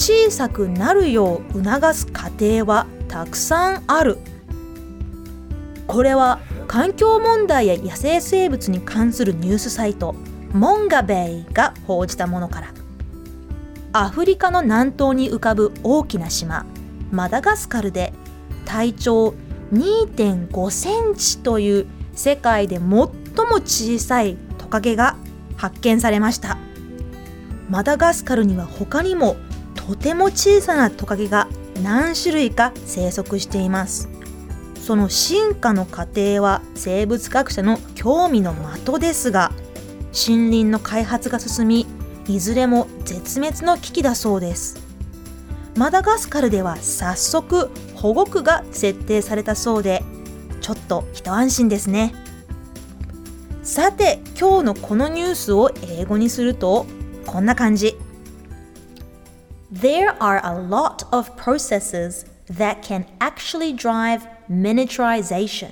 小さくなるよう促す過程はたくさんある。これは環境問題や野生生物に関するニュースサイトモンガベイが報じたものからアフリカの南東に浮かぶ大きな島マダガスカルで体長2.5センチという世界で最も小さいトカゲが発見されましたマダガスカルには他にもとても小さなトカゲが何種類か生息しています。その進化の過程は生物学者の興味の的ですが森林の開発が進みいずれも絶滅の危機だそうです。マダガスカルでは早速保護区が設定されたそうでちょっと一安心ですね。さて今日のこのニュースを英語にするとこんな感じ。There are a lot of processes that can actually drive miniaturization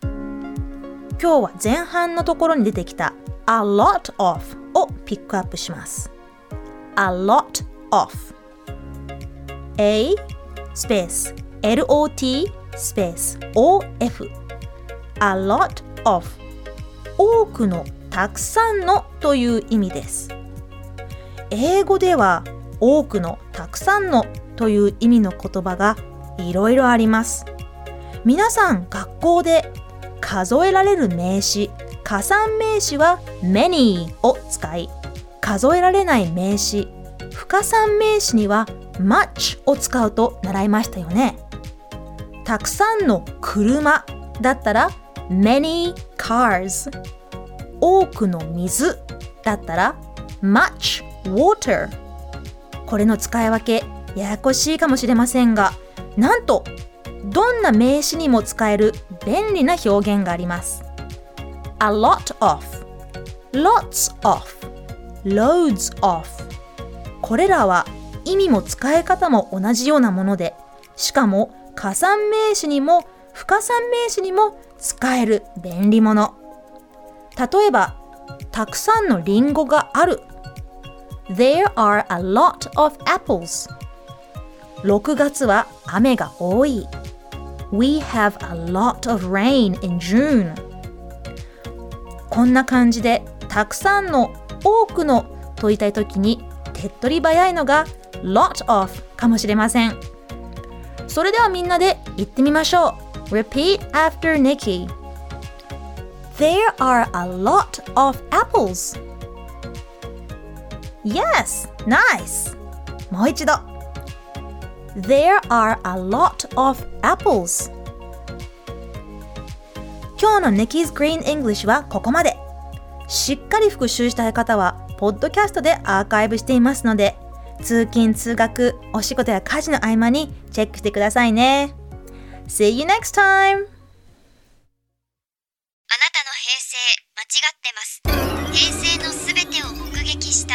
今日は前半のところに出てきた a lot of をピックアップします a lot of a スペース lot スペース of a lot of 多くのたくさんのという意味です英語では多くのたくさんのという意味の言葉がいろいろあります。皆さん学校で数えられる名詞加算名詞は many を使い数えられない名詞不可算名詞には much を使うと習いましたよね。たくさんの車だったら many cars 多くの水だったら much water これの使い分けややこしいかもしれませんがなんとどんな名詞にも使える便利な表現があります。A lot of lots of loads of これらは意味も使い方も同じようなものでしかも加算名詞にも不可算名詞にも使える便利物例えばたくさんのリンゴがある There are a lot of apples 6月は雨が多い We have a lot of rain in June こんな感じでたくさんの多くのと言いたいときに手っ取り早いのが lot of かもしれませんそれではみんなで言ってみましょう Repeat after Nikki There are a lot of apples Yes, nice. もう一度。There are a lot of apples. 今日の Nikki's Green English はここまで。しっかり復習したい方はポッドキャストでアーカイブしていますので通勤通学お仕事や家事の合間にチェックしてくださいね。See you next time! あなたの平成間違ってます。平成のすべてを目撃した